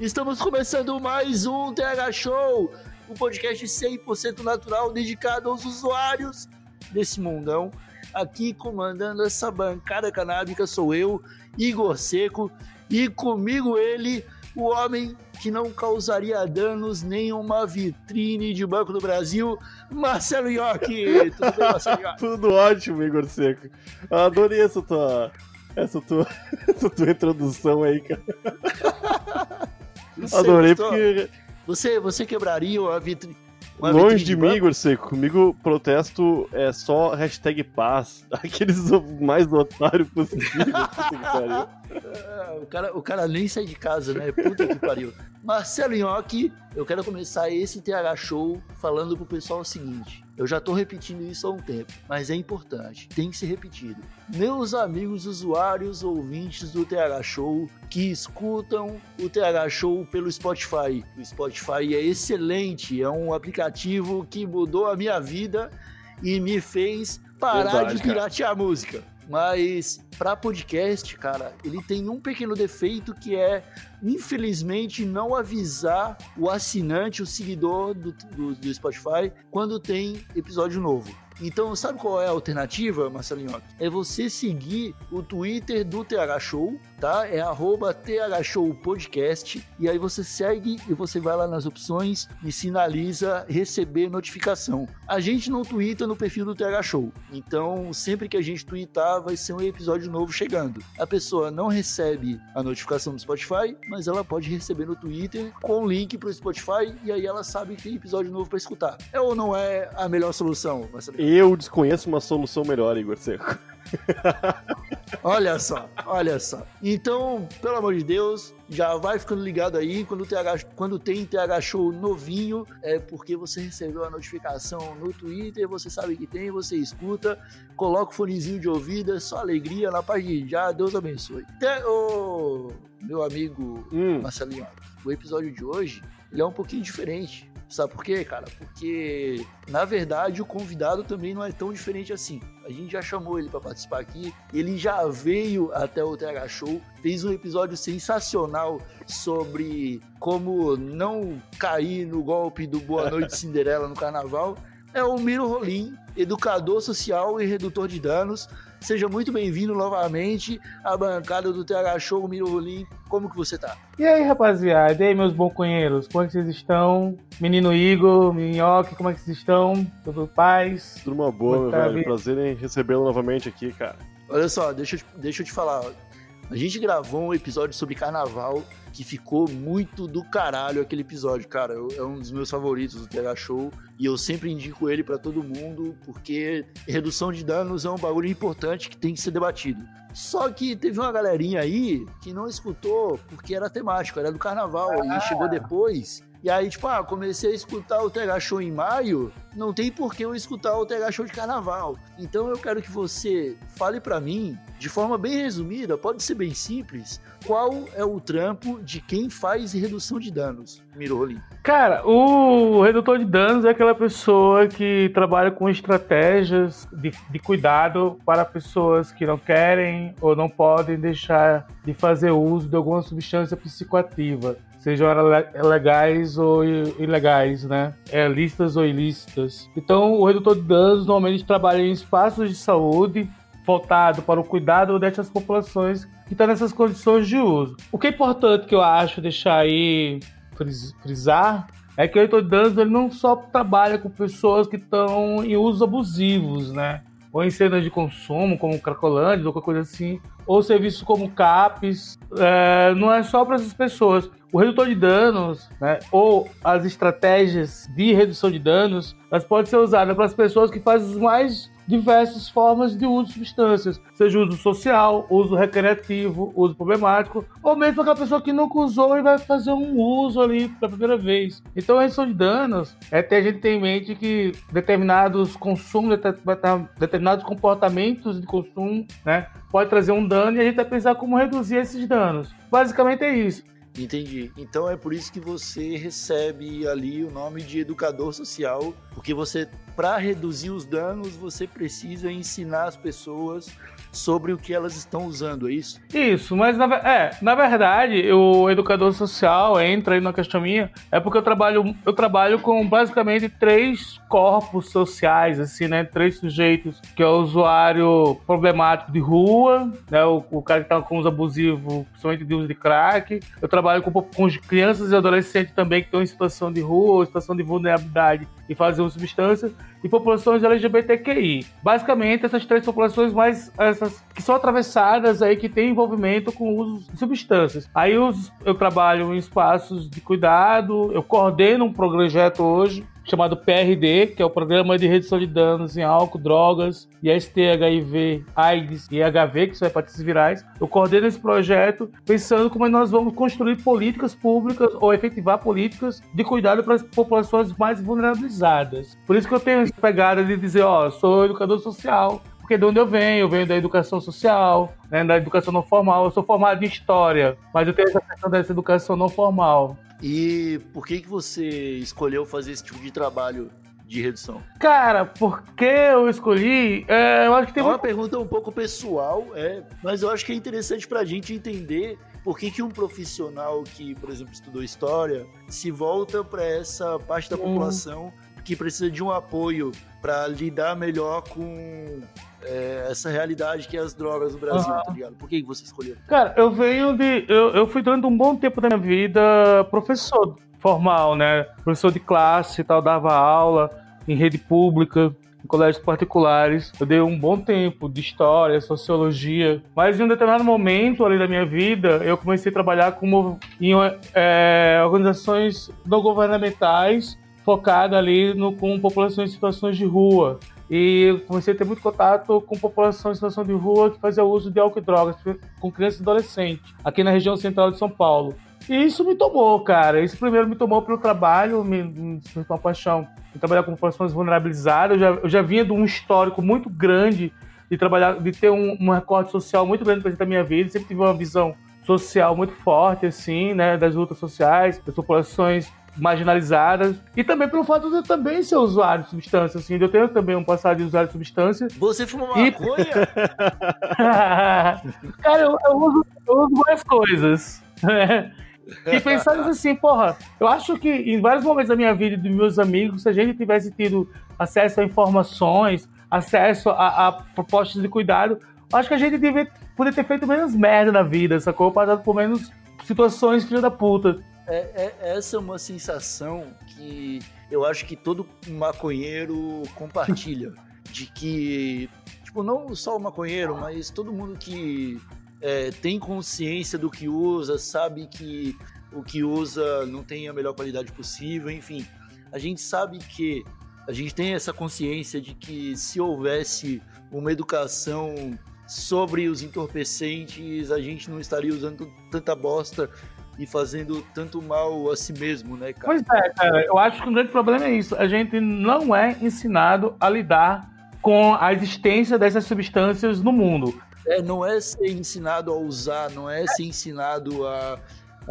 Estamos começando mais um TH Show, um podcast 100% natural dedicado aos usuários desse mundão. Aqui comandando essa bancada canábica sou eu, Igor Seco, e comigo ele, o homem que não causaria danos nem uma vitrine de Banco do Brasil, Marcelo Iocchi. Tudo bem, Marcelo Iocchi? Tudo ótimo, Igor Seco. Eu adorei essa tua, essa tua, essa tua introdução aí, cara. Adorei gostou? porque Você, você quebraria a vitrine. uma longe vitrine de mim? Igor Seco, comigo protesto é só hashtag paz. Aqueles mais otários possível. Ah, o, cara, o cara nem sai de casa, né? Puta que pariu. Marcelo Nhoque, eu quero começar esse TH Show falando pro pessoal o seguinte. Eu já tô repetindo isso há um tempo, mas é importante, tem que ser repetido. Meus amigos usuários ouvintes do TH Show que escutam o TH Show pelo Spotify. O Spotify é excelente, é um aplicativo que mudou a minha vida e me fez parar Verdade, de piratear música. Mas para podcast, cara, ele tem um pequeno defeito que é, infelizmente, não avisar o assinante, o seguidor do, do, do Spotify, quando tem episódio novo. Então, sabe qual é a alternativa, Marcelinho? É você seguir o Twitter do TH Show, tá? É arroba TH Show Podcast. E aí você segue e você vai lá nas opções e sinaliza receber notificação. A gente não twitta no perfil do TH Show. Então, sempre que a gente twittar, vai ser um episódio novo chegando. A pessoa não recebe a notificação do Spotify, mas ela pode receber no Twitter com link pro Spotify e aí ela sabe que tem episódio novo para escutar. É ou não é a melhor solução? Eu desconheço uma solução melhor, Igor Seco. Olha só, olha só. Então, pelo amor de Deus, já vai ficando ligado aí. Quando, o TH, quando tem TH Show novinho, é porque você recebeu a notificação no Twitter, você sabe que tem, você escuta, coloca o fonezinho de ouvido, é só alegria na paz de já. Deus abençoe. Até, ô, meu amigo Hum, Marcelinho, o episódio de hoje ele é um pouquinho diferente. Sabe por quê, cara? Porque, na verdade, o convidado também não é tão diferente assim. A gente já chamou ele para participar aqui, ele já veio até o TH Show, fez um episódio sensacional sobre como não cair no golpe do Boa Noite Cinderela no carnaval. É o Miro Rolim, educador social e redutor de danos. Seja muito bem-vindo novamente à bancada do TH Show, Miro Rolim. Como que você tá? E aí, rapaziada? E aí, meus companheiros? Como é que vocês estão? Menino Igor, Minhoque, como é que vocês estão? Tudo paz? tudo uma boa, meu Tá velho. bem. Prazer em recebê-lo novamente aqui, cara. Olha só, deixa, eu te- deixa eu te falar. A gente gravou um episódio sobre carnaval que ficou muito do caralho aquele episódio, cara. Eu- é um dos meus favoritos do TH Show e eu sempre indico ele pra todo mundo porque redução de danos é um bagulho importante que tem que ser debatido. Só que teve uma galerinha aí que não escutou porque era temático, era do carnaval e chegou depois. E aí, tipo, ah, comecei a escutar o TH Show em maio, não tem por que eu escutar o TH Show de carnaval. Então eu quero que você fale pra mim, de forma bem resumida, pode ser bem simples, qual é o trampo de quem faz redução de danos, Miro Rolim. Cara, o redutor de danos é aquela pessoa que trabalha com estratégias de, de cuidado para pessoas que não querem ou não podem deixar de fazer uso de alguma substância psicoativa. Sejam legais ou ilegais, né? É, lícitas ou ilícitas. Então, o redutor de danos normalmente trabalha em espaços de saúde voltado para o cuidado dessas populações que estão nessas condições de uso. O que é importante que eu acho deixar aí fris- frisar é que o Heitor Danos ele não só trabalha com pessoas que estão em usos abusivos, né? Ou em cenas de consumo, como Cracolândia, ou qualquer coisa assim, ou serviços como CAPES. É, não é só para essas pessoas. O redutor de danos, né, ou as estratégias de redução de danos, elas podem ser usadas para as pessoas que fazem os mais diversas formas de uso de substâncias, seja uso social, uso recreativo, uso problemático, ou mesmo aquela pessoa que nunca usou e vai fazer um uso ali pela primeira vez. Então, a redução de danos é ter a gente ter em mente que determinados consumos, determinados comportamentos de consumo, né, pode trazer um dano e a gente vai pensar como reduzir esses danos. Basicamente é isso. Entendi. Então é por isso que você recebe ali o nome de educador social, porque você, para reduzir os danos, você precisa ensinar as pessoas sobre o que elas estão usando, é isso? Isso, mas na, é, na verdade, o educador social entra aí na questão minha, é porque eu trabalho, eu trabalho com basicamente três corpos sociais, assim, né? Três sujeitos, que é o usuário problemático de rua, né? O, o cara que tá com uso abusivo, principalmente de uso de crack. Eu trabalho com, com crianças e adolescentes também que estão em situação de rua, ou situação de vulnerabilidade e de substâncias, e populações LGBTQI. Basicamente, essas três populações mais essas que são atravessadas aí que têm envolvimento com o uso de substâncias. Aí eu, eu trabalho em espaços de cuidado, eu coordeno um projeto hoje chamado PRD, que é o Programa de Redução de Danos em Álcool, Drogas, IST, HIV, AIDS e HIV, que são hepatites virais. Eu coordeno esse projeto pensando como nós vamos construir políticas públicas ou efetivar políticas de cuidado para as populações mais vulnerabilizadas. Por isso que eu tenho essa pegada de dizer, ó, sou educador social, porque de onde eu venho, eu venho da educação social, né, da educação não formal. Eu sou formado em história, mas eu tenho essa questão dessa educação não formal. E por que, que você escolheu fazer esse tipo de trabalho de redução? Cara, porque eu escolhi, é, eu acho que tem é uma pergunta um pouco pessoal, é, mas eu acho que é interessante para a gente entender por que, que um profissional que, por exemplo, estudou história se volta para essa parte da hum. população que precisa de um apoio para lidar melhor com é, essa realidade que é as drogas no Brasil, uhum. tá ligado? Por que você escolheu? Cara, eu venho de. Eu, eu fui durante um bom tempo da minha vida professor formal, né? Professor de classe e tal, dava aula em rede pública, em colégios particulares. Eu dei um bom tempo de história, sociologia, mas em um determinado momento ali da minha vida, eu comecei a trabalhar como, em é, organizações não governamentais focada ali no, com populações em situações de rua. E comecei a ter muito contato com população em situação de rua que fazia uso de álcool e drogas, com crianças e adolescentes, aqui na região central de São Paulo. E isso me tomou, cara. Isso primeiro me tomou pelo trabalho, me, me, me uma paixão em trabalhar com populações vulnerabilizadas. Eu já, eu já vinha de um histórico muito grande de trabalhar, de ter um, um recorte social muito grande presente na minha vida. Sempre tive uma visão social muito forte, assim, né, das lutas sociais, das populações marginalizadas. E também pelo fato de eu também ser usuário de substância, assim, eu tenho também um passado de usuário de substância. Você fuma maconha? Cara, eu, eu, uso, eu uso várias coisas. E pensando assim, porra, eu acho que em vários momentos da minha vida e dos meus amigos, se a gente tivesse tido acesso a informações, acesso a, a propostas de cuidado, acho que a gente devia poder ter feito menos merda na vida, sacou? Passado por menos situações filho da puta. É, é, essa é uma sensação que eu acho que todo maconheiro compartilha. de que, tipo, não só o maconheiro, mas todo mundo que é, tem consciência do que usa, sabe que o que usa não tem a melhor qualidade possível, enfim. A gente sabe que a gente tem essa consciência de que se houvesse uma educação sobre os entorpecentes, a gente não estaria usando tanta bosta e fazendo tanto mal a si mesmo, né, cara? Pois é, cara. Eu acho que o grande problema é isso. A gente não é ensinado a lidar com a existência dessas substâncias no mundo. É, não é ser ensinado a usar, não é ser ensinado a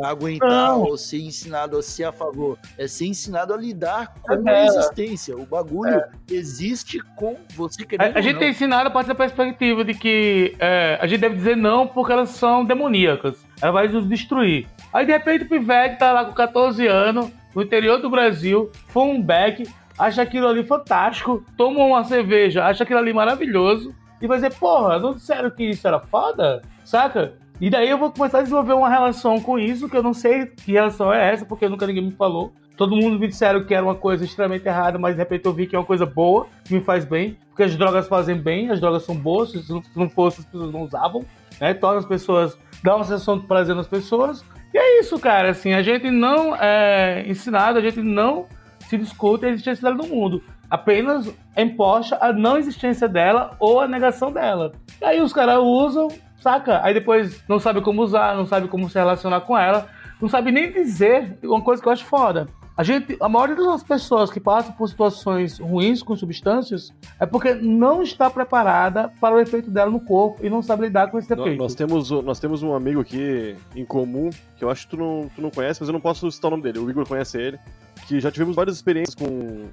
aguentar não. ou ser ensinado a ser a favor. É ser ensinado a lidar com é. a existência. O bagulho é. existe com você querendo. A, a gente é ensinado a partir da perspectiva de que é, a gente deve dizer não porque elas são demoníacas. Ela vai nos destruir. Aí de repente o Pivete tá lá com 14 anos, no interior do Brasil, fuma um beck, acha aquilo ali fantástico, toma uma cerveja, acha aquilo ali maravilhoso. E vai dizer, porra, não disseram que isso era foda? Saca? E daí eu vou começar a desenvolver uma relação com isso, que eu não sei que relação é essa, porque nunca ninguém me falou. Todo mundo me disseram que era uma coisa extremamente errada, mas de repente eu vi que é uma coisa boa, que me faz bem, porque as drogas fazem bem, as drogas são boas, se não fosse as pessoas não usavam, né? Torna as pessoas, dá uma sensação de prazer nas pessoas. E é isso, cara, assim, a gente não é ensinado, a gente não se discute a existência dela no mundo. apenas imposta a não existência dela ou a negação dela. E aí os caras usam, saca? Aí depois não sabe como usar, não sabe como se relacionar com ela, não sabe nem dizer uma coisa que eu acho foda. A gente, a maioria das pessoas que passam por situações ruins com substâncias é porque não está preparada para o efeito dela no corpo e não sabe lidar com esse efeito. Nós temos, nós temos um amigo aqui em comum, que eu acho que tu não, tu não conhece, mas eu não posso citar o nome dele. O Igor conhece ele. Que já tivemos várias experiências com,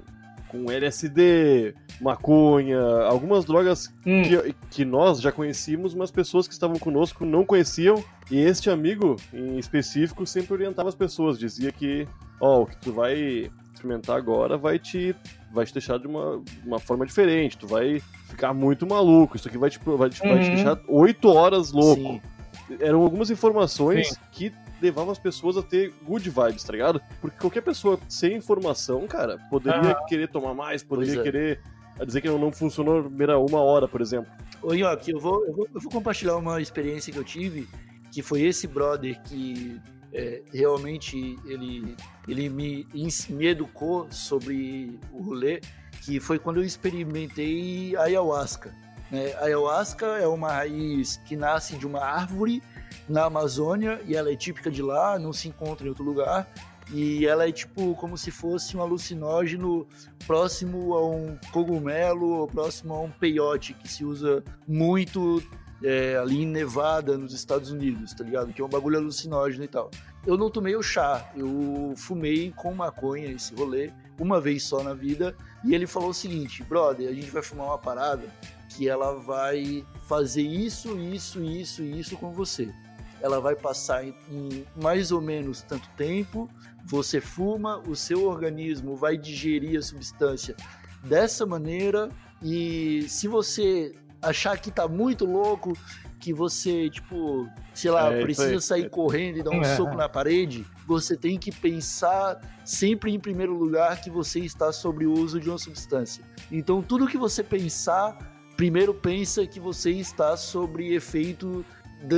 com LSD, maconha, algumas drogas Hum. que, que nós já conhecíamos, mas pessoas que estavam conosco não conheciam. E este amigo, em específico, sempre orientava as pessoas. Dizia que, ó, o que tu vai experimentar agora vai te, vai te deixar de uma, uma forma diferente. Tu vai ficar muito maluco. Isso aqui vai te, vai te, vai te Uhum. deixar oito horas louco. Sim. Eram algumas informações Sim. que levavam as pessoas a ter good vibes, tá ligado? Porque qualquer pessoa sem informação, cara, poderia querer tomar mais, poderia é. querer dizer que não, funcionou na primeira uma hora, por exemplo. Ô, Nhoque, eu vou, eu, vou, eu vou compartilhar uma experiência que eu tive, que foi esse brother que é, realmente ele, ele me, me educou sobre o rolê, que foi quando eu experimentei ayahuasca. Né? Ayahuasca é uma raiz que nasce de uma árvore na Amazônia e ela é típica de lá, não se encontra em outro lugar. E ela é tipo como se fosse um alucinógeno próximo a um cogumelo ou próximo a um peiote que se usa muito é, ali em Nevada, nos Estados Unidos, tá ligado? Que é um bagulho alucinógeno e tal. Eu não tomei o chá, eu fumei com maconha esse rolê, uma vez só na vida, e ele falou o seguinte, brother, a gente vai fumar uma parada que ela vai fazer isso, isso, isso isso com você. Ela vai passar em, em mais ou menos tanto tempo, você fuma, o seu organismo vai digerir a substância dessa maneira, e se você achar que tá muito louco, que você, tipo, sei lá, É, precisa aí. sair correndo e dar um É. soco na parede, você tem que pensar sempre em primeiro lugar que você está sobre o uso de uma substância. Então, tudo que você pensar, primeiro pensa que você está sobre efeito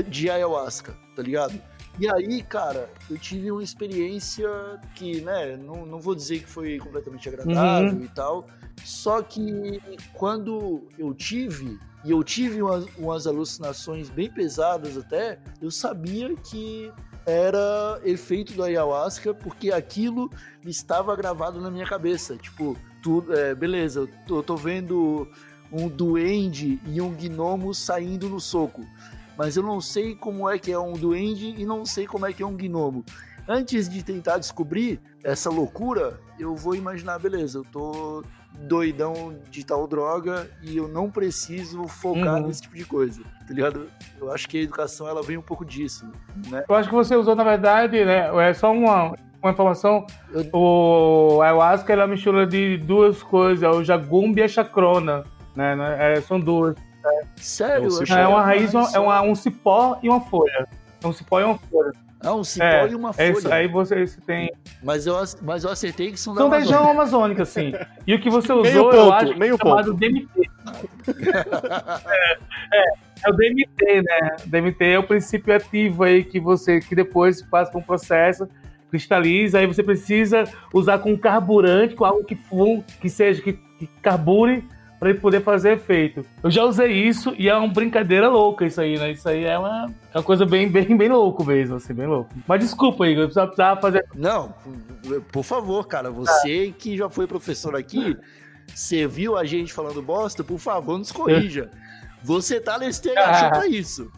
de- ayahuasca, tá ligado? E aí, cara, eu tive uma experiência que, né, não, não vou dizer que foi completamente agradável Uhum. e tal, só que quando eu tive, e eu tive umas, umas alucinações bem pesadas até, eu sabia que era efeito do ayahuasca, porque aquilo estava gravado na minha cabeça. Tipo, tudo, é, beleza, eu tô, eu tô vendo um duende e um gnomo saindo no soco. Mas eu não sei como é que é um duende e não sei como é que é um gnomo. Antes de tentar descobrir essa loucura, eu vou imaginar, beleza, eu tô doidão de tal droga e eu não preciso focar Uhum. nesse tipo de coisa, tá ligado? Eu acho que a educação, ela vem um pouco disso, né? Eu acho que você usou, na verdade, né? É só uma, uma informação. Eu- O ayahuasca é uma mistura de duas coisas, é o jagumbi e a chacrona. Né? né? É, são duas. Sério? É um eu achei cipó. É uma raiz, mais é uma- um cipó e uma folha. É um cipó e uma folha. Ah, um cipó É, e uma é folha. isso. Aí você, você tem. Mas, eu, mas eu acertei que são da São da região amazônica, sim. E o que você usou, Meio eu ponto, acho que meio é chamado DMT. é, é, é o DMT, né? DMT é o princípio ativo aí que você, que depois passa por um processo, cristaliza, aí você precisa usar com carburante, com algo que, que seja, que, que carbure para ele poder fazer efeito. Eu já usei isso e é uma brincadeira louca isso aí, né? Isso aí é uma, é uma coisa bem, bem, bem louco mesmo, assim, bem louco. Mas desculpa, Igor, eu precisava, precisava fazer Não, por favor, cara, você que já foi professor aqui, você viu a gente falando bosta, por favor, nos corrija. Você tá nesse TH pra isso.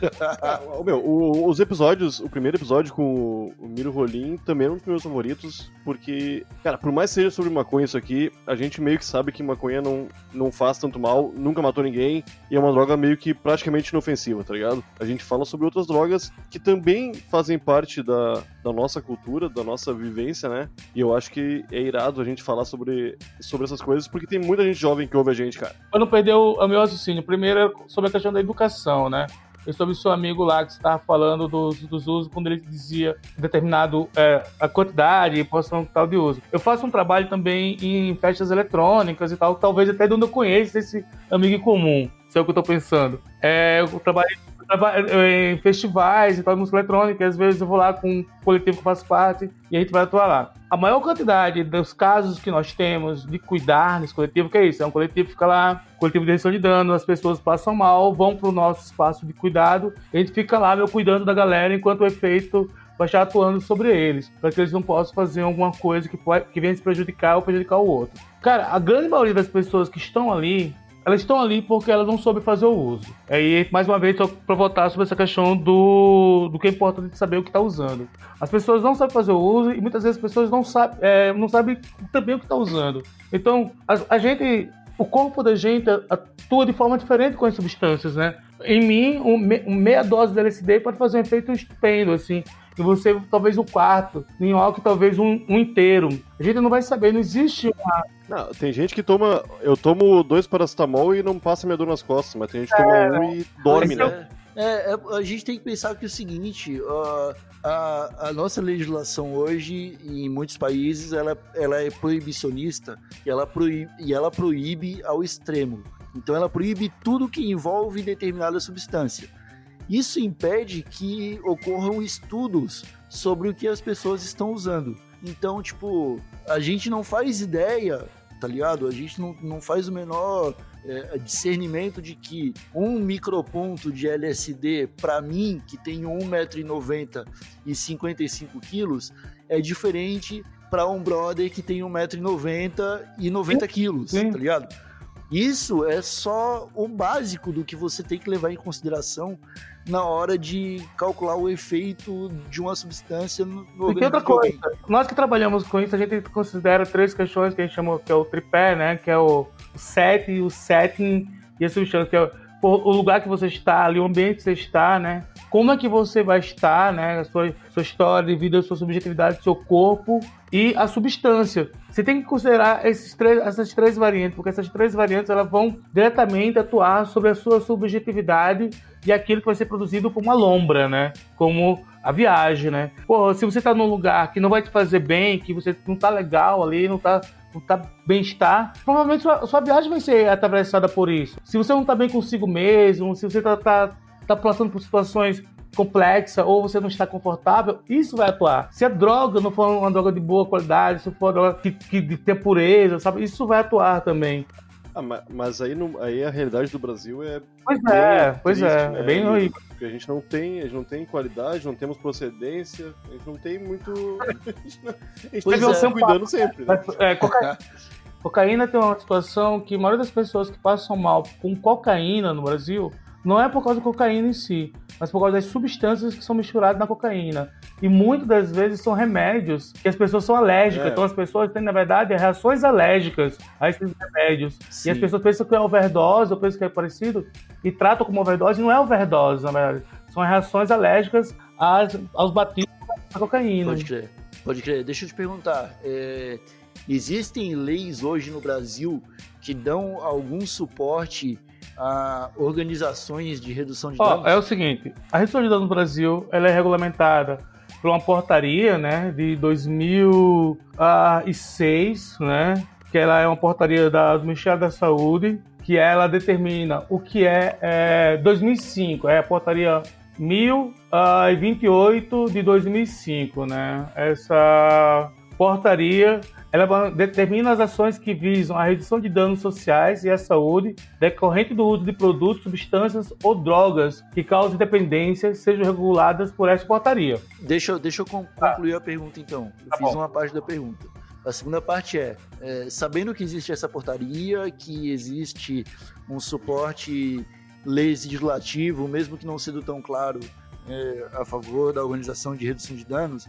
Meu, o- os episódios, o primeiro episódio com o Miro Rolim também é um dos meus favoritos, porque, cara, por mais seja sobre maconha isso aqui, a gente meio que sabe que maconha não, não faz tanto mal, nunca matou ninguém, e é uma droga meio que praticamente inofensiva, tá ligado? A gente fala sobre outras drogas que também fazem parte da, da nossa cultura, da nossa vivência, né? E eu acho que é irado a gente falar sobre, sobre essas coisas, porque tem muita gente jovem que ouve a gente, cara. Pra não perder o, o meu raciocínio, primeiro é sobre a questão da educação, né? E sobre o seu amigo lá que estava falando dos, dos usos, quando ele dizia determinado é, a quantidade e porção tal de uso. Eu faço um trabalho também em festas eletrônicas e tal, talvez até de onde eu conheço esse amigo em comum, se é o que eu tô pensando. É, eu trabalhei, eu em festivais e tal, música eletrônica, às vezes eu vou lá com um coletivo que eu faço parte e a gente vai atuar lá. A maior quantidade dos casos que nós temos de cuidar nesse coletivo, que é isso, é um coletivo que fica lá, coletivo de redução de dano, as pessoas passam mal, vão para o nosso espaço de cuidado, a gente fica lá, meu, cuidando da galera, enquanto o efeito vai estar atuando sobre eles, para que eles não possam fazer alguma coisa que, pode, que venha se prejudicar ou prejudicar o outro. Cara, a grande maioria das pessoas que estão ali, elas estão ali porque elas não soubem fazer o uso. Aí, mais uma vez, para votar sobre essa questão do, do que é importante saber o que está usando. As pessoas não sabem fazer o uso e muitas vezes as pessoas não, é, não sabem também o que está usando. Então, a, a gente o corpo da gente atua de forma diferente com as substâncias, né? Em mim, um, meia dose de LSD pode fazer um efeito estupendo, assim você talvez um quarto, em álcool talvez um, um, inteiro. A gente não vai saber, não existe uma. Não, tem gente que toma. Eu tomo dois paracetamol e não passa minha dor nas costas, mas tem gente que é, toma um e dorme, né? É, é, a gente tem que pensar que é o seguinte, uh, a, a, nossa legislação hoje, em muitos países, ela, ela é proibicionista e ela proíbe, e ela proíbe ao extremo. Então ela proíbe tudo que envolve determinada substância. Isso impede que ocorram estudos sobre o que as pessoas estão usando. Então, tipo, a gente não faz ideia, tá ligado? A gente não, não faz o menor é, discernimento de que um microponto de LSD, para mim, que tenho 1,90m e 55 quilos, é diferente para um brother que tem 1,90m e 90 quilos, tá ligado? Isso é só o básico do que você tem que levar em consideração na hora de calcular o efeito de uma substância no, organismo. outra coisa, nós que trabalhamos com isso, a gente considera três questões que a gente chama que é o tripé, né? Que é o set, o setting e a substância, que é o lugar que você está, ali, o ambiente que você está, né? Como é que você vai estar, né? A sua, sua história de vida, sua subjetividade, seu corpo e a substância. Você tem que considerar esses três, essas três variantes, porque essas três variantes elas vão diretamente atuar sobre a sua subjetividade e aquilo que vai ser produzido como uma lombra, né? Como a viagem, né? Pô, se você tá num lugar que não vai te fazer bem, que você não tá legal ali, não tá, não tá bem-estar, provavelmente sua, sua viagem vai ser atravessada por isso. Se você não tá bem consigo mesmo, se você tá, tá, tá passando por situações complexa ou você não está confortável, isso vai atuar. Se a droga não for uma droga de boa qualidade, se for uma droga que, que de ter pureza, sabe? Isso vai atuar também. Ah, mas aí, no, aí a realidade do Brasil é. Pois é, pois é, né? é bem ruim. Porque a gente não tem, a gente não tem qualidade, não temos procedência, a gente não tem muito. a gente, não, a gente pois é, cuidando sempre. Né? É, cocaína, cocaína tem uma situação que a maioria das pessoas que passam mal com cocaína no Brasil não é por causa da cocaína em si, mas por causa das substâncias que são misturadas na cocaína. E muitas das vezes são remédios que as pessoas são alérgicas. É. Então as pessoas têm, na verdade, reações alérgicas a esses remédios. Sim. E as pessoas pensam que é overdose, ou pensam que é parecido, e tratam como overdose. Não é overdose, na verdade. São reações alérgicas às, aos batidos da cocaína. Pode crer. Pode crer. Deixa eu te perguntar. É... Existem leis hoje no Brasil que dão algum suporte a organizações de redução de danos? é o seguinte, a redução de danos no Brasil ela é regulamentada por uma portaria né, de 2006, né, que ela é uma portaria da, do Ministério da Saúde, que ela determina o que é, é 2005, é a portaria 1028 de 2005, né? Essa portaria ela determina as ações que visam a redução de danos sociais e à saúde decorrente do uso de produtos, substâncias ou drogas que causem dependência sejam reguladas por essa portaria. Deixa, deixa eu concluir ah. a pergunta então. Eu tá fiz bom. uma parte da pergunta. A segunda parte é, é, sabendo que existe essa portaria, que existe um suporte legislativo, mesmo que não sendo tão claro, é, a favor da organização de redução de danos,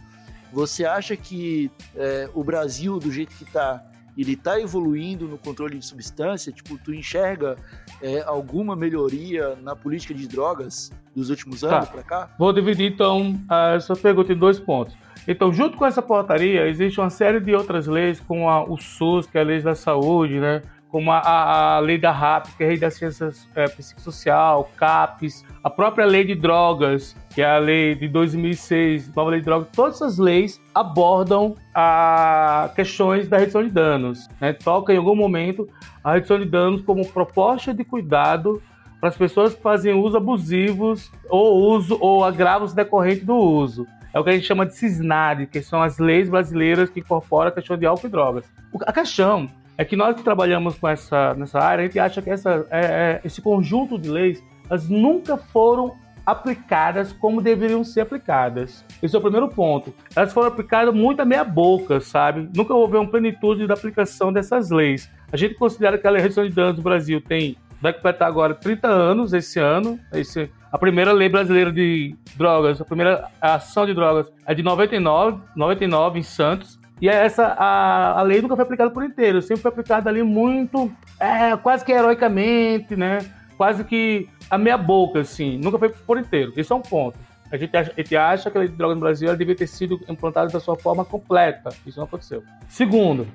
você acha que é, o Brasil, do jeito que está, ele está evoluindo no controle de substância? Tipo, tu enxerga é, alguma melhoria na política de drogas dos últimos anos tá. para cá? Vou dividir então essa pergunta em dois pontos. Então, junto com essa portaria, existe uma série de outras leis, como a, o SUS, que é a lei da saúde, né? Como a, a, lei da RAP, que é a lei das ciências é, psicossocial, CAPES, a própria lei de drogas, que é a lei de 2006, nova lei de drogas, todas essas leis abordam a questões da redução de danos, né? Toca em algum momento a redução de danos como proposta de cuidado para as pessoas que fazem uso abusivos ou uso ou agravos decorrentes do uso. É o que a gente chama de CISNAD, que são as leis brasileiras que incorporam a questão de álcool e drogas. A questão é que nós que trabalhamos com essa, nessa área, a gente acha que essa, é, é, esse conjunto de leis, elas nunca foram aplicadas como deveriam ser aplicadas. Esse é o primeiro ponto. Elas foram aplicadas muito a meia boca, sabe? Nunca houve uma plenitude da aplicação dessas leis. A gente considera que a Lei de de Danos do Brasil tem vai completar agora 30 anos esse ano. Esse, a primeira lei brasileira de drogas, a primeira ação de drogas é de 99, 99 em Santos. E é essa a, a lei nunca foi aplicada por inteiro, sempre foi aplicada ali muito, é, quase que heroicamente, né? Quase que a meia boca, assim, nunca foi por inteiro. Isso é um ponto. A gente acha, a gente acha que a lei de drogas no Brasil devia ter sido implantada da sua forma completa. Isso não aconteceu. Segundo,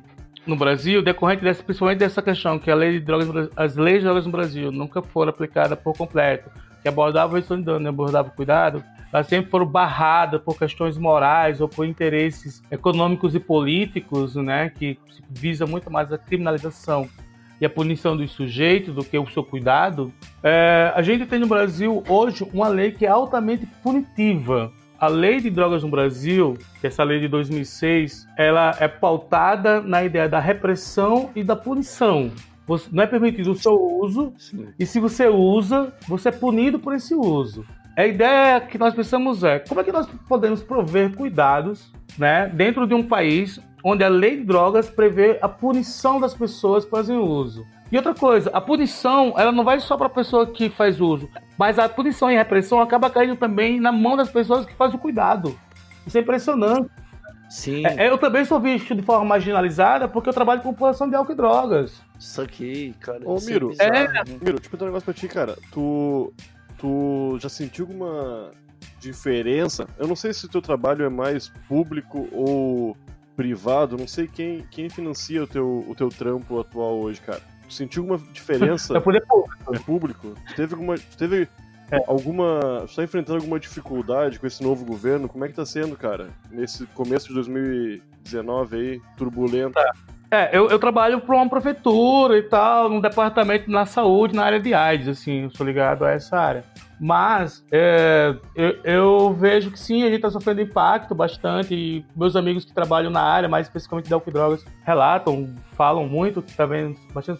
no Brasil, decorrente dessa, principalmente dessa questão que a lei de drogas, as leis de drogas no Brasil nunca foram aplicadas por completo, que abordavam a redução de dano e abordavam o cuidado, elas sempre foram barradas por questões morais ou por interesses econômicos e políticos, né, que visa muito mais a criminalização e a punição dos sujeitos do que o seu cuidado. É, a gente tem no Brasil hoje uma lei que é altamente punitiva a lei de drogas no Brasil, que é essa lei de 2006, ela é pautada na ideia da repressão e da punição. Você, não é permitido o seu uso, Sim. e se você usa, você é punido por esse uso. A ideia que nós pensamos é como é que nós podemos prover cuidados né, dentro de um país onde a lei de drogas prevê a punição das pessoas que fazem uso. E outra coisa, a punição, ela não vai só para a pessoa que faz uso, mas a punição e a repressão acaba caindo também na mão das pessoas que fazem o cuidado. Isso é impressionante. Sim. É, eu também sou visto de forma marginalizada porque eu trabalho com população de álcool e drogas. Isso aqui, cara. Ô, Miro, é, bizarro, é... Né? Miro, deixa eu perguntar um negócio pra ti, cara. Tu, tu já sentiu alguma diferença? Eu não sei se o teu trabalho é mais público ou privado, não sei quem, quem financia o teu, o teu trampo atual hoje, cara sentiu alguma diferença? É público. É público? Teve alguma. Teve é. alguma. Você tá enfrentando alguma dificuldade com esse novo governo? Como é que tá sendo, cara? Nesse começo de 2019 aí, turbulento. Tá. É, eu, eu trabalho para uma prefeitura e tal, num departamento na saúde, na área de AIDS, assim, eu sou ligado a essa área. Mas é, eu, eu, vejo que sim, a gente está sofrendo impacto bastante. E meus amigos que trabalham na área, mais especificamente de álcool e drogas, relatam, falam muito que está vendo bastante,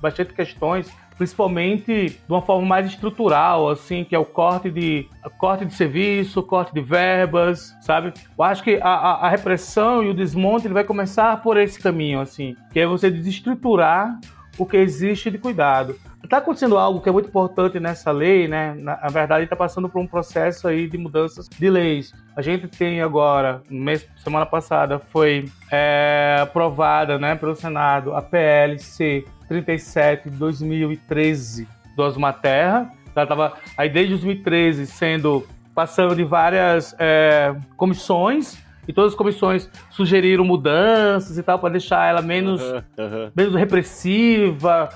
bastante questões, principalmente de uma forma mais estrutural, assim, que é o corte de, corte de serviço, corte de verbas, sabe? Eu acho que a, a, a repressão e o desmonte ele vai começar por esse caminho, assim, que é você desestruturar o que existe de cuidado. Está acontecendo algo que é muito importante nessa lei, né? Na, na verdade, está passando por um processo aí de mudanças de leis. A gente tem agora, mês, semana passada, foi é, aprovada né, pelo Senado a PLC 37 de 2013 do Osma Terra. Ela estava aí desde 2013 sendo passando de várias é, comissões e todas as comissões sugeriram mudanças e tal para deixar ela menos, uhum, uhum. menos repressiva.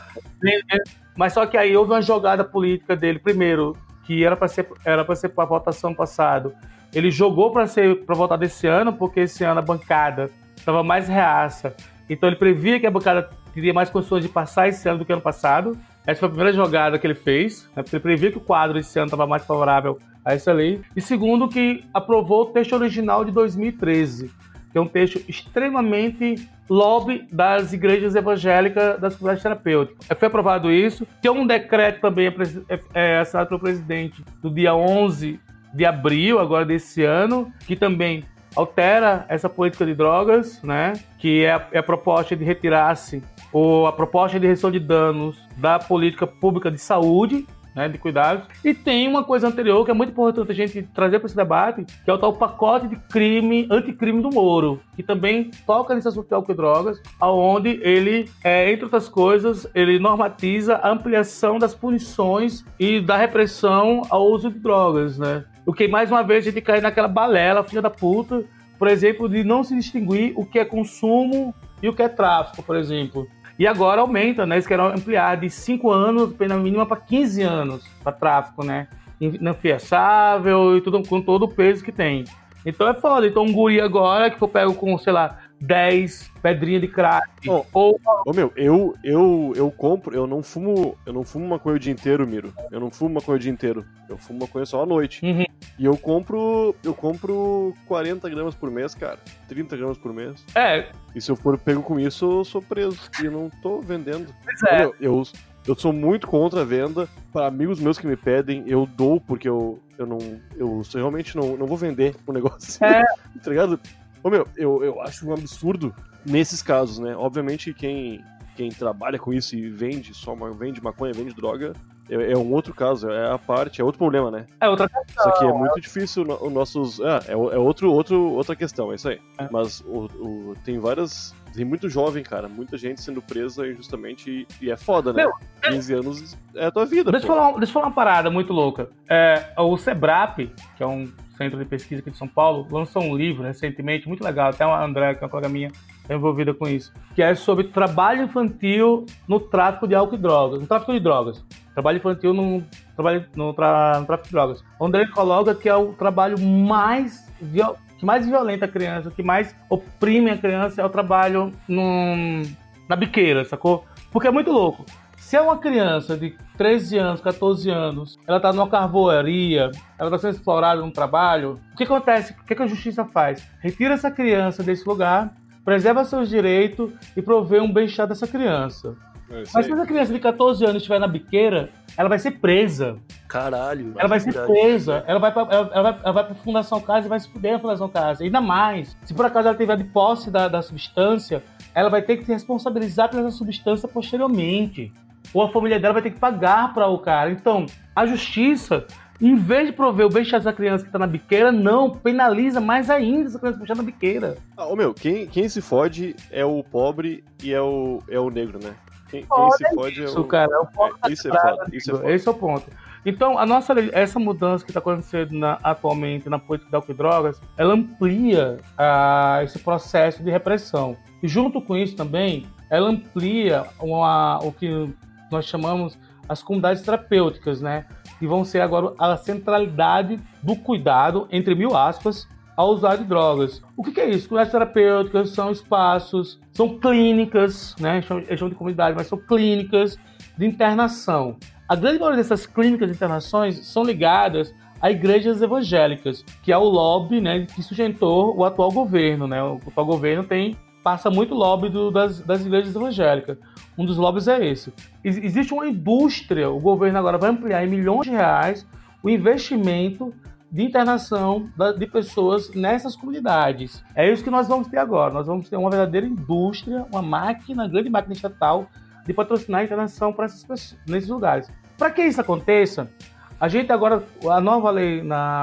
Mas só que aí houve uma jogada política dele, primeiro, que era para ser era para ser para votação passado. Ele jogou para ser para votar desse ano, porque esse ano a bancada estava mais reaça. Então ele previa que a bancada teria mais condições de passar esse ano do que ano passado. Essa foi a primeira jogada que ele fez, né, porque ele previa que o quadro esse ano estava mais favorável a essa lei. E segundo, que aprovou o texto original de 2013, que é um texto extremamente lobby das igrejas evangélicas das comunidades terapêuticas. Foi aprovado isso. Tem um decreto também é, é, assinado pelo presidente do dia 11 de abril, agora desse ano, que também altera essa política de drogas, né? Que é a, é a proposta de retirar-se ou a proposta de redução de danos da política pública de saúde, né, de cuidados. E tem uma coisa anterior que é muito importante a gente trazer para esse debate, que é o tal pacote de crime, anticrime do Moro, que também toca nesse assunto de álcool e drogas, aonde ele, é, entre outras coisas, ele normatiza a ampliação das punições e da repressão ao uso de drogas, né? O que, mais uma vez, a gente cai naquela balela, filha da puta, por exemplo, de não se distinguir o que é consumo e o que é tráfico, por exemplo. E agora aumenta, né? Eles querem ampliar de 5 anos, pena mínima, para 15 anos para tráfico, né? Inafiançável e tudo com todo o peso que tem. Então é foda. Então um guri agora que for pego com, sei lá, 10 pedrinha de crack. Oh. Ou Ô meu, eu, eu, eu compro, eu não fumo, eu não fumo maconha o dia inteiro, Miro. Eu não fumo maconha o dia inteiro. Eu fumo maconha só à noite. Uhum. E eu compro, eu compro 40 gramas por mês, cara. 30 gramas por mês. É, E se eu for pego com isso, eu sou preso. E eu não tô vendendo. pois é. Meu, eu, eu sou muito contra a venda. Para amigos meus que me pedem, eu dou porque eu, eu não. Eu realmente não, não vou vender o negócio. É. tá ligado? Ô meu, eu, eu acho um absurdo nesses casos, né? Obviamente quem, quem trabalha com isso e vende só vende maconha, vende droga, é, é um outro caso, é a parte, é outro problema, né? É outra Isso aqui é muito difícil, os nossos. É, é, é outro, outro, outra questão, é isso aí. É. Mas o, o- tem várias. Tem muito jovem, cara, muita gente sendo presa injustamente e, e é foda, né? Meu, 15 anos é a tua vida. Deixa eu, falar, deixa eu falar uma parada muito louca. É, o SEBRAP, que é um centro de pesquisa aqui de São Paulo, lançou um livro recentemente, muito legal, até a André, que é uma colega minha, está envolvida com isso, que é sobre trabalho infantil no tráfico de álcool e drogas, no tráfico de drogas. Trabalho infantil no, trabalho, no, tra- no tráfico de drogas. Onde ele coloca que é o trabalho mais viol- que mais violenta a criança, que mais oprime a criança é o trabalho num- na biqueira, sacou? Porque é muito louco. Se é uma criança de 13 anos, 14 anos, ela tá numa carvoaria, ela tá sendo explorada num trabalho, o que acontece? O que, a justiça faz? Retira essa criança desse lugar, preserva seus direitos e provê um bem-estar dessa criança. É Mas se essa criança de 14 anos estiver na biqueira, ela vai ser presa. Caralho. Ela vai ser verdade. presa. Ela vai, pra, ela, ela vai, ela vai pra Fundação Casa e vai se fuder na Fundação Casa. Ainda mais, se por acaso ela tiver de posse da, da substância, ela vai ter que se responsabilizar pela substância posteriormente. Ou a família dela vai ter que pagar para o cara. Então, a justiça, em vez de prover o bem-estar dessa criança que tá na biqueira, não, penaliza mais ainda essa criança que tá na biqueira. Ah, ô meu, quem, quem se fode é o pobre e é o, é o negro, né? Quem, se fode é Isso, o. cara, é o ponto É, isso é foda, isso é foda. Esse é o ponto. Então, a nossa lei- essa mudança que está acontecendo na- atualmente na política de álcool e drogas, ela amplia ah, esse processo de repressão. E junto com isso também, ela amplia uma- o que nós chamamos as comunidades terapêuticas, né? Que vão ser agora a centralidade do cuidado, entre mil aspas, ao usuário de drogas. O que, que é isso? Comunidades terapêuticas são espaços, são clínicas, né? Eles chamam de comunidade, mas são clínicas de internação. A grande maioria dessas clínicas de internações são ligadas a igrejas evangélicas, que é o lobby né, que sustentou o atual governo. Né? O atual governo tem passa muito lobby do- das, das igrejas evangélicas. Um dos lobbies é esse. Ex- existe uma indústria, o governo agora vai ampliar em milhões de reais o investimento de internação de pessoas nessas comunidades. É isso que nós vamos ter agora. Nós vamos ter uma verdadeira indústria, uma máquina, grande máquina estatal de patrocinar a internação para essas pessoas, nesses lugares. Para que isso aconteça, a gente agora, a nova lei na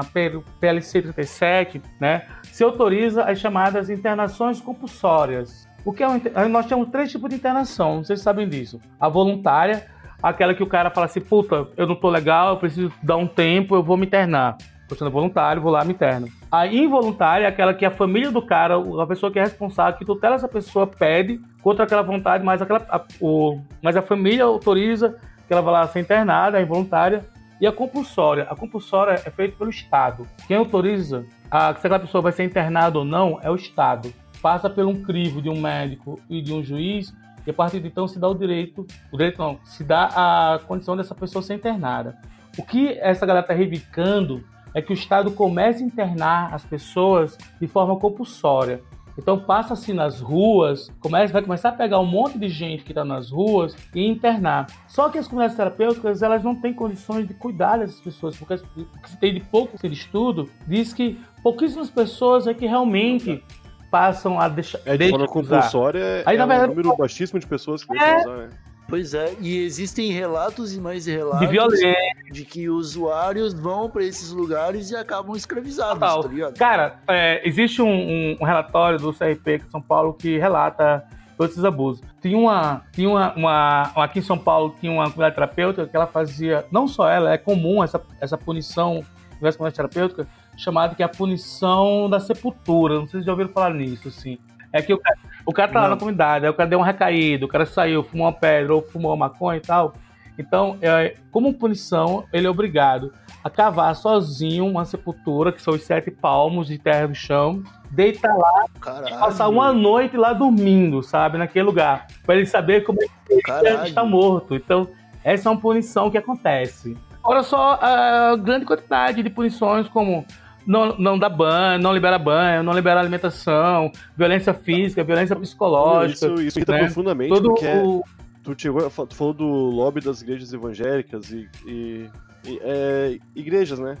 PLC 37, né, se autoriza as chamadas internações compulsórias. O que é um, nós temos três tipos de internação, se sabem disso. A voluntária, aquela que o cara fala assim, puta, eu não tô legal, eu preciso dar um tempo, eu vou me internar. Tô sendo voluntário, vou lá me interno. A involuntária é aquela que a família do cara, a pessoa que é responsável, que tutela essa pessoa pede contra aquela vontade, mas, aquela, a, o, mas a família autoriza que ela vá lá ser internada, a involuntária. E a compulsória. A compulsória é feita pelo Estado. Quem autoriza a, se aquela pessoa vai ser internada ou não é o Estado. Passa por um crivo de um médico e de um juiz, e a partir de então se dá o direito, o direito não, se dá a condição dessa pessoa ser internada. O que essa galera está reivindicando é que o Estado comece a internar as pessoas de forma compulsória. Então passa-se nas ruas, começa, vai começar a pegar um monte de gente que está nas ruas e internar. Só que as comunidades terapêuticas elas não têm condições de cuidar dessas pessoas, porque o que se tem de pouco de estudo diz que pouquíssimas pessoas é que realmente passam a deixar. É, de deixam forma de usar. compulsória é, Aí, é na verdade, um número baixíssimo de pessoas que É. deixam usar, né? Pois é, e existem relatos e mais relatos De violência. de que usuários vão pra esses lugares e acabam escravizados, Total. tá ligado? Cara, é, existe um, um- um relatório do CRP aqui de São Paulo que relata todos esses abusos. Tinha uma, tinha uma, uma- aqui em São Paulo tinha uma comunidade terapêutica que ela fazia, não só ela, é comum essa, essa punição nessa comunidade terapêutica, chamada que é a punição da sepultura. Não sei se vocês já ouviram falar nisso, assim. É que o cara, o cara tá lá na comunidade, aí o cara deu uma recaída, o cara saiu, fumou uma pedra ou fumou uma maconha e tal. Então, é, como punição, ele é obrigado a cavar sozinho uma sepultura, que são os sete palmos de terra no chão, deitar lá Caralho. passar uma noite lá dormindo, sabe, naquele lugar, para ele saber como é que Caralho. ele está morto. Então, essa é uma punição que acontece. Olha só a grande quantidade de punições como não, não dar banho, não libera banho, não libera alimentação, violência física, violência psicológica. Isso, isso irrita né? profundamente, Todo porque é- o, tu, chegou, tu falou do lobby das igrejas evangélicas e, e- e, é, igrejas, né?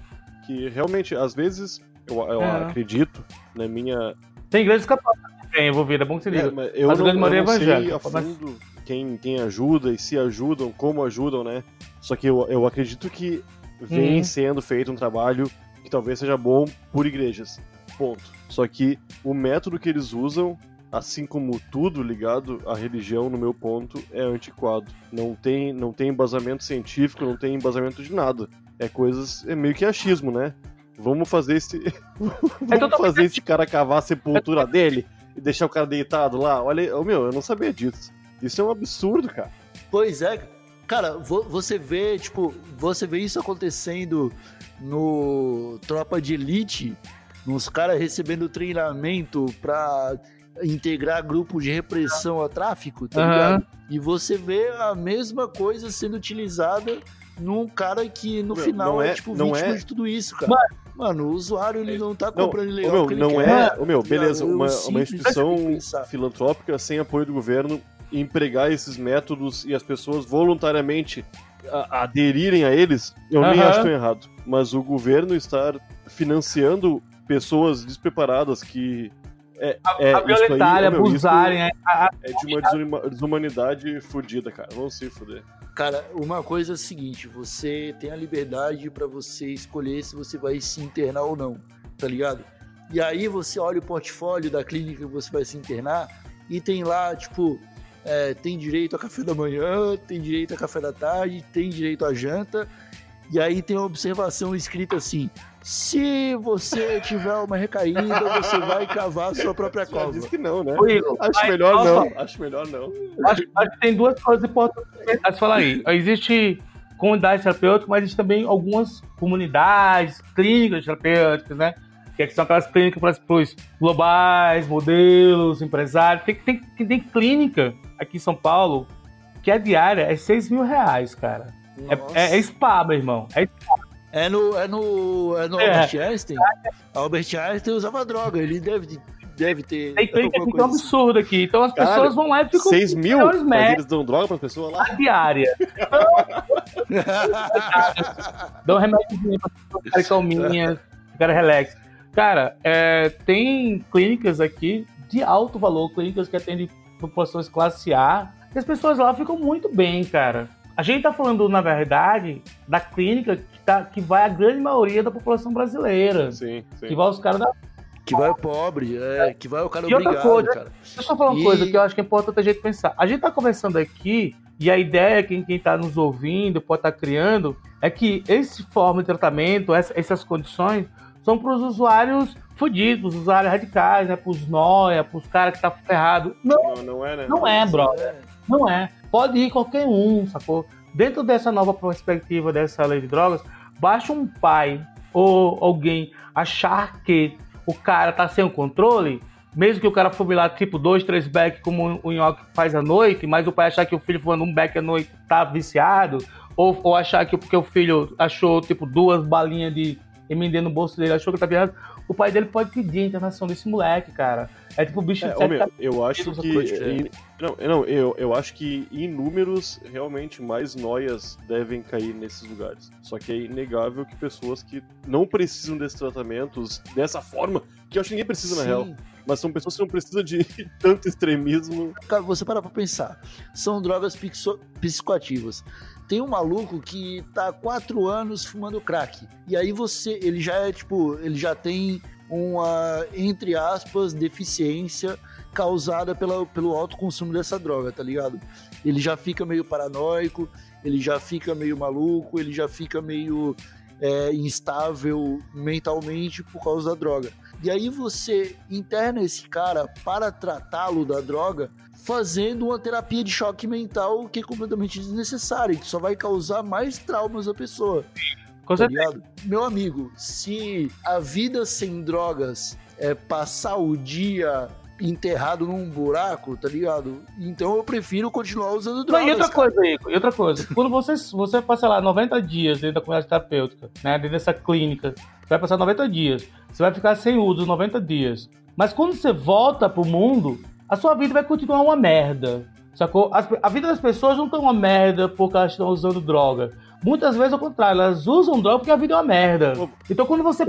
Que realmente, às vezes, eu, eu É. acredito, na minha. tem igrejas católicas também envolvidas, é bom que você É, liga. mas eu Mas não, grande maioria eu não é sei evangélica, a mas- fundo quem, quem ajuda e se ajudam, como ajudam, né? Só que eu, eu acredito que vem Uhum. sendo feito um trabalho que talvez seja bom por igrejas. Ponto. Só que o método que eles usam, assim como tudo ligado à religião, no meu ponto, é antiquado. Não tem, não tem embasamento científico, não tem embasamento de nada. É coisas. É meio que achismo, né? Vamos fazer esse. Vamos totalmente fazer esse cara cavar a sepultura dele e deixar o cara deitado lá. Olha, ô, meu, eu não sabia disso. Isso é um absurdo, cara. Pois é, cara, vo- você vê, tipo, você vê isso acontecendo no Tropa de Elite, nos caras recebendo treinamento pra integrar grupos de repressão a tráfico, tá Aham. ligado? E você vê a mesma coisa sendo utilizada num cara que no Meu, final não é, é- tipo, não vítima é- de tudo isso, cara. Mano, o usuário ele não tá Não, comprando ô, legal meu, não quer. é. meu, Tá beleza, ligado? uma, Eu uma simples instituição filantrópica sem apoio do governo empregar esses métodos e as pessoas voluntariamente a- aderirem a eles, eu nem Aham. acho tão errado. Mas o governo estar financiando pessoas despreparadas que. É, é, a violentarem, isso abusarem, é, a- É de uma desumanidade fodida, cara. Vamos se fuder. Cara, uma coisa é a seguinte, você tem a liberdade pra você escolher se você vai se internar ou não, tá ligado? E aí você olha o portfólio da clínica que você vai se internar e tem lá, tipo, é, tem direito a café da manhã, tem direito a café da tarde, tem direito a janta, e aí tem uma observação escrita assim: se você tiver uma recaída, você vai cavar a sua própria Já cova. disse que não, né? Igor, Acho melhor não. Acho melhor não. Acho, acho que tem duas coisas importantes a se falar aí. Existe comunidade terapêutica, mas existe também algumas comunidades, clínicas terapêuticas, né? Que são aquelas clínicas para os globais, modelos, empresários. Tem, tem, tem clínica aqui em São Paulo que a diária é 6 mil reais, cara. É, é, é spa, meu irmão. É É no, é no, é no É. Albert Einstein. Albert Einstein usava droga, ele deve, deve ter. Tem é um coisa assim. absurdo aqui. Então as Caralho, pessoas vão lá e ficam 6 mil? Mas médicos eles dão droga pra pessoa lá? a diária. Um remédio ficar calminha, ficar relax. Cara, é, tem clínicas aqui de alto valor, clínicas que atendem populações classe A, e as pessoas lá ficam muito bem, cara. A gente tá falando, na verdade, da clínica que, tá, que vai a grande maioria da população brasileira. Sim, sim. Que vai os caras da. Que vai o pobre, é, que vai o cara E outra obrigado, coisa, cara. Deixa eu só falar uma E- coisa que eu acho que é importante a gente pensar. A gente tá conversando aqui, e a ideia, quem, quem tá nos ouvindo, pode estar criando, é que esse forma de tratamento, essa- essas condições, são para os usuários fudidos, usuários radicais, né? Pros noia, pros caras que tá ferrado. Não, Não, não é, né? não é, bro. É. Não é. Pode ir qualquer um, sacou? Dentro dessa nova perspectiva dessa lei de drogas, basta um pai ou alguém achar que o cara tá sem o controle, mesmo que o cara fume lá tipo dois, três back como o Nhoque faz à noite, mas o pai achar que o filho fumando um back à noite tá viciado, ou, ou achar que porque o filho achou tipo duas balinhas de MD no bolso dele, achou que tá viciado, o pai dele pode pedir a internação desse moleque, cara. É tipo o bicho É, sete meu, eu acho que. coisa, em- não, não eu, eu acho que em números, realmente, mais noias devem cair nesses lugares. Só que é inegável que pessoas que não precisam desses tratamentos dessa forma, que eu acho que ninguém precisa na Sim. real, mas são pessoas que não precisam de tanto extremismo. Cara, você para pra pensar. São drogas pixo- psicoativas. Tem um maluco que tá há quatro anos fumando crack. E aí você. Ele já é tipo. Ele já tem uma, entre aspas, deficiência causada pela, pelo alto consumo dessa droga, tá ligado? Ele já fica meio paranoico, ele já fica meio maluco, ele já fica meio é, instável mentalmente por causa da droga. E aí você interna esse cara para tratá-lo da droga fazendo uma terapia de choque mental que é completamente desnecessária, que só vai causar mais traumas à pessoa. Com Tá certeza. Meu amigo, se a vida sem drogas é passar o dia enterrado num buraco, tá ligado? Então eu prefiro continuar usando Não, drogas. e outra cara. coisa, Igor, e outra coisa. Quando você, você passa lá 90 dias dentro da comunidade terapêutica, né, dentro dessa clínica, vai passar 90 dias. Você vai ficar sem uso 90 dias. Mas quando você volta pro mundo, a sua vida vai continuar uma merda. Sacou? As- a vida das pessoas não tá uma merda porque elas estão usando droga. Muitas vezes ao contrário, elas usam droga porque a vida é uma merda. Então quando você,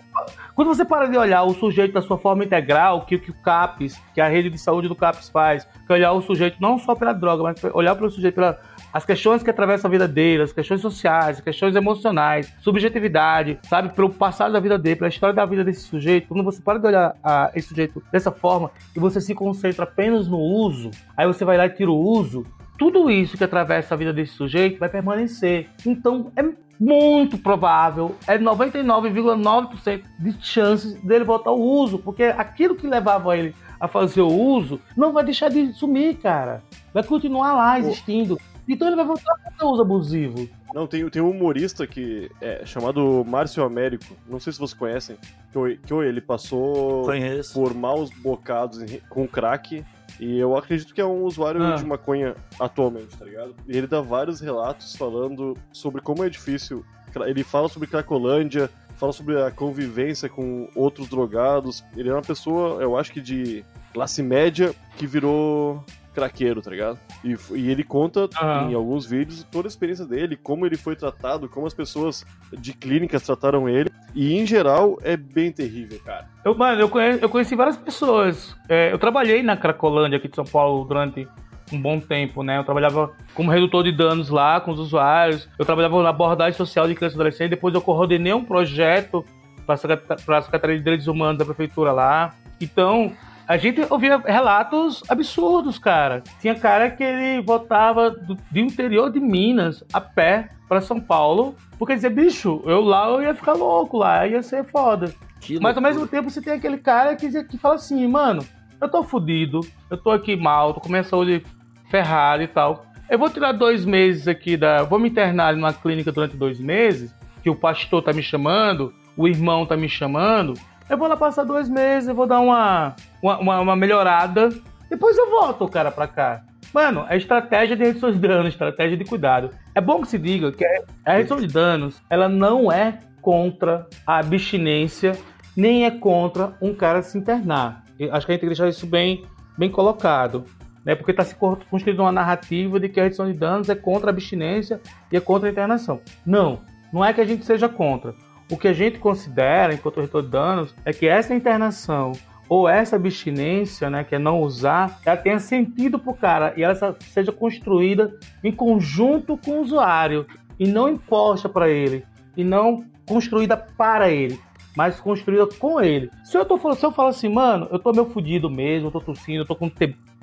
quando você para de olhar o sujeito da sua forma integral, que, que o CAPES, que a rede de saúde do CAPES faz, que é olhar o sujeito não só pela droga, mas olhar para o sujeito pela as questões que atravessam a vida dele, as questões sociais, as questões emocionais, subjetividade, sabe, pelo passado da vida dele, pela história da vida desse sujeito. Quando você para de olhar ah, esse sujeito dessa forma e você se concentra apenas no uso, aí você vai lá e tira o uso, tudo isso que atravessa a vida desse sujeito vai permanecer. Então é muito provável, é 99,9% de chances dele voltar ao uso, porque aquilo que levava ele a fazer o uso não vai deixar de sumir, cara. Vai continuar lá existindo. Então ele vai voltar a fazer uso abusivo. Não, tem, tem um humorista que é chamado Márcio Américo. Não sei se vocês conhecem. Que, o- que o- ele passou Conheço. por maus bocados em- com crack. E eu acredito que é um usuário Ah. de maconha atualmente, tá ligado? E ele dá vários relatos falando sobre como é difícil. Ele fala sobre Cracolândia, fala sobre a convivência com outros drogados. Ele é uma pessoa, eu acho que de classe média, que virou craqueiro, tá ligado? E, e ele conta Aham. em alguns vídeos toda a experiência dele, como ele foi tratado, como as pessoas de clínicas trataram ele. E em geral é bem terrível, cara. Eu, mano, eu, conhe- eu conheci várias pessoas. É, eu trabalhei na Cracolândia aqui de São Paulo durante um bom tempo, né? Eu trabalhava como redutor de danos lá com os usuários. Eu trabalhava na abordagem social de crianças e adolescentes. Depois eu coordenei um projeto para a Secretaria de Direitos Humanos da prefeitura lá. Então, a gente ouvia relatos absurdos, cara. Tinha cara que ele voltava do, do interior de Minas a pé para São Paulo, porque dizia, bicho, eu lá eu ia ficar louco lá, ia ser foda. Que Mas ao mesmo tempo você tem aquele cara que, que fala assim, mano, eu tô fudido, eu tô aqui mal, tô com minha saúde ferrada e tal. Eu vou tirar dois meses aqui da. Vou me internar numa clínica durante dois meses, que o pastor tá me chamando, o irmão tá me chamando. Eu vou lá passar dois meses, eu vou dar uma, uma, uma- melhorada. Depois eu volto cara pra cá. Mano, a estratégia de redução de danos, estratégia de cuidado. É bom que se diga que a redução de danos, ela não é contra a abstinência, nem é contra um cara se internar. Eu acho que a gente tem que deixar isso bem, bem colocado. Né? Porque está se construindo uma narrativa de que a redução de danos é contra a abstinência e é contra a internação. Não, não é que a gente seja contra. O que a gente considera, enquanto redutor de danos, é que essa internação ou essa abstinência, né, que é não usar, ela tenha sentido pro cara e ela seja construída em conjunto com o usuário e não imposta para ele e não construída para ele, mas construída com ele. Se eu tô falando, se eu falo assim, mano, eu tô meio fudido mesmo, eu tô tossindo, eu tô com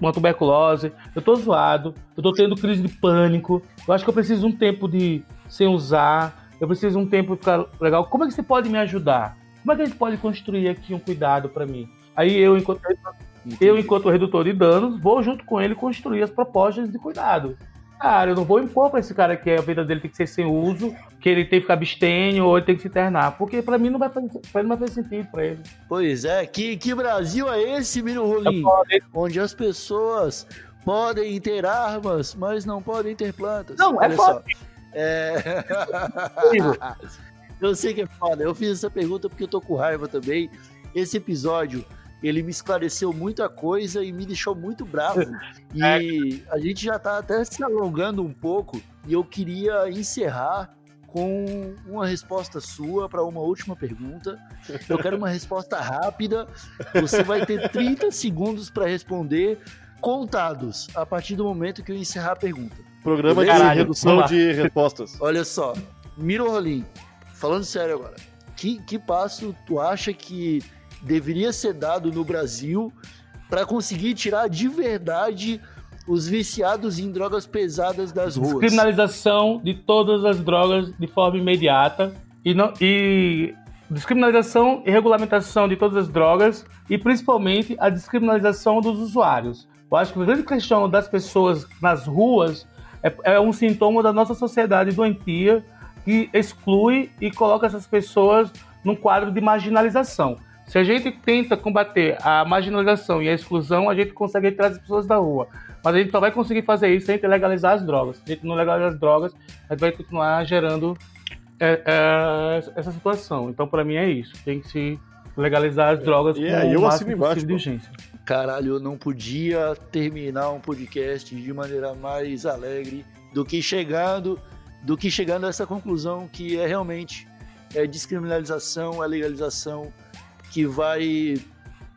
uma tuberculose, eu tô zoado, eu tô tendo crise de pânico, eu acho que eu preciso um tempo de sem usar, eu preciso de um tempo ficar legal. Como é que você pode me ajudar? Como é que a gente pode construir aqui um cuidado para mim? Aí eu, enquanto eu, enquanto redutor de danos, vou junto com ele construir as propostas de cuidado. Cara, eu não vou impor pra esse cara que a vida dele tem que ser sem uso, que ele tem que ficar abstênio ou ele tem que se internar. Porque pra mim não vai fazer, não vai fazer sentido pra ele. Pois é, que, que Brasil é esse, Miro Rolim? Onde as pessoas podem ter armas, mas não podem ter plantas. Não, é Olha foda. só. É... eu sei que é foda. Eu fiz essa pergunta porque eu tô com raiva também. Esse episódio, ele me esclareceu muita coisa e me deixou muito bravo. E a gente já tá até se alongando um pouco. E eu queria encerrar com uma resposta sua para uma última pergunta. Eu quero uma resposta rápida. Você vai ter 30 segundos para responder, contados a partir do momento que eu encerrar a pergunta. Programa de Caralho, redução de respostas. Olha só, Miro Rolim, falando sério agora, que, que passo tu acha que deveria ser dado no Brasil para conseguir tirar de verdade os viciados em drogas pesadas das ruas? Descriminalização de todas as drogas de forma imediata e, não, e descriminalização e regulamentação de todas as drogas e principalmente a descriminalização dos usuários. Eu acho que a grande questão das pessoas nas ruas é, é um sintoma da nossa sociedade doentia que exclui e coloca essas pessoas num quadro de marginalização. Se a gente tenta combater a marginalização e a exclusão, a gente consegue trazer as pessoas da rua. Mas a gente só vai conseguir fazer isso sem legalizar as drogas. Se a gente não legalizar as drogas, a gente vai continuar gerando é, é, essa situação. Então, para mim, é isso. Tem que se legalizar as drogas E com o eu máximo embaixo, possível de urgência. Caralho, eu não podia terminar um podcast de maneira mais alegre do que chegando, do que chegando a essa conclusão que é realmente é descriminalização, é legalização que vai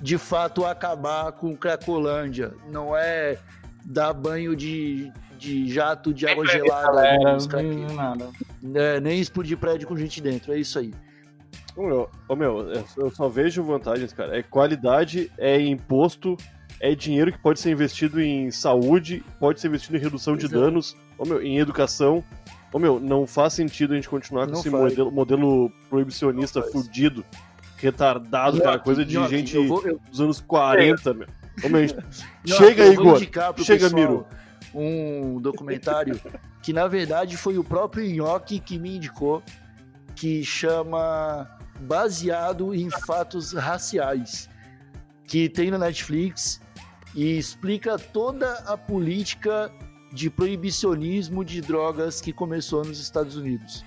de fato acabar com Cracolândia. Não é dar banho de, de jato de água gelada Galera, nos não. É, nem explodir prédio com gente dentro. É isso aí. Ô meu, eu só vejo vantagens, cara. É qualidade, é imposto, é dinheiro que pode ser investido em saúde, pode ser investido em redução de é. danos, ô, meu, em educação. Ô, meu, não faz sentido a gente continuar com Não esse faz. modelo, modelo proibicionista fudido, retardado, cara, coisa de gente eu vou- eu- dos anos 40, meu. Ô, meu, Chega, vou Igor. Chega, Miro. Um documentário que, na verdade, foi o próprio Nhoque que me indicou, que chama Baseado em Fatos Raciais, que tem na Netflix e explica toda a política de proibicionismo de drogas que começou nos Estados Unidos.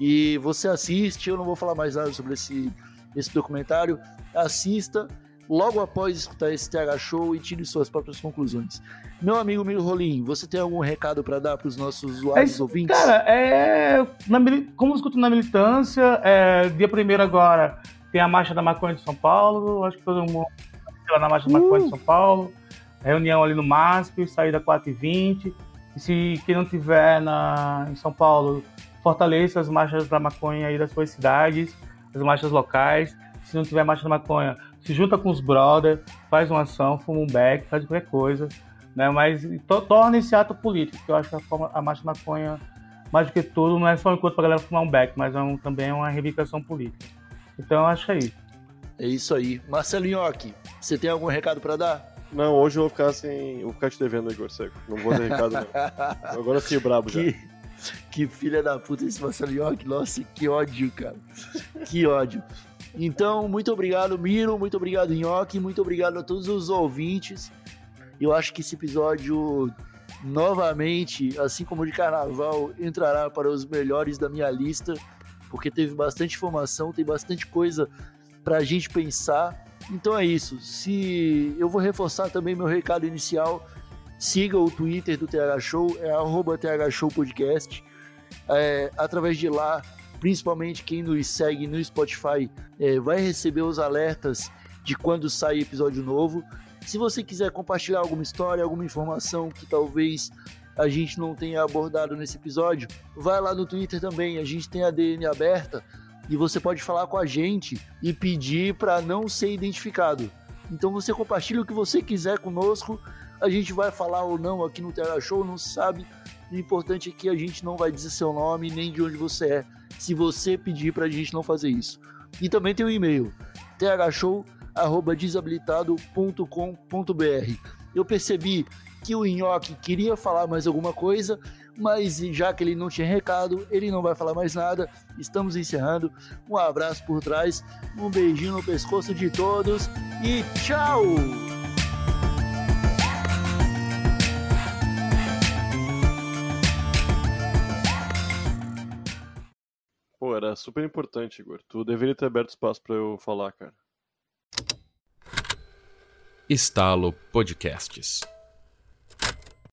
E você assiste, eu não vou falar mais nada sobre esse, esse documentário, assista logo após escutar esse TH Show e tire suas próprias conclusões. Meu amigo Miro Rolim, você tem algum recado para dar para os nossos É usuários isso, ouvintes? Cara, é. Na, como eu escuto na militância, é, dia primeiro agora tem a Marcha da Maconha de São Paulo. Acho que todo mundo lá na Marcha da Maconha de São Paulo. Reunião ali no MASP, saída 4h20. E se quem não tiver na, em São Paulo, fortaleça as marchas da maconha aí das suas cidades, as marchas locais. Se não tiver marcha da maconha, se junta com os brothers, faz uma ação, fuma um beck, faz qualquer coisa né? Mas to- torna esse ato político, que eu acho que a, forma, a marcha da maconha, mais do que tudo, não é só um encontro pra galera fumar um beck, mas é um, também é uma reivindicação política. Então eu acho que é isso. É isso aí. Marcelo Nhoque, você tem algum recado para dar? Não, hoje eu vou ficar sem. Eu vou ficar te devendo, Igor Seco. Não vou ter recado, não. Agora eu fiquei brabo já. Que, que filha da puta esse Marcelo Nhoque. Nossa, que ódio, cara. Que ódio. Então, muito obrigado, Miro. Muito obrigado, Nhoque. Muito obrigado a todos os ouvintes. Eu acho que esse episódio, novamente, assim como o de carnaval, entrará para os melhores da minha lista, porque teve bastante informação, tem bastante coisa pra gente pensar. Então é isso. Se eu vou reforçar também meu recado inicial, siga o Twitter do TH Show, é arroba TH Show Podcast. É, através de lá, principalmente quem nos segue no Spotify, é, vai receber os alertas de quando sai episódio novo. Se você quiser compartilhar alguma história, alguma informação que talvez a gente não tenha abordado nesse episódio, vai lá no Twitter também. A gente tem a DN aberta e você pode falar com a gente e pedir para não ser identificado. Então você compartilha o que você quiser conosco. A gente vai falar ou não aqui no TH Show, não se sabe. O importante é que a gente não vai dizer seu nome nem de onde você é, se você pedir pra gente não fazer isso. E também tem o e-mail, thshow@desabilitado.com.br. Eu percebi que o Nhoque queria falar mais alguma coisa, mas já que ele não tinha recado, ele não vai falar mais nada. Estamos encerrando. Um abraço por trás, um beijinho no pescoço de todos e tchau! Era super importante, Igor. Tu deveria ter aberto espaço pra eu falar, cara. Estalo Podcasts.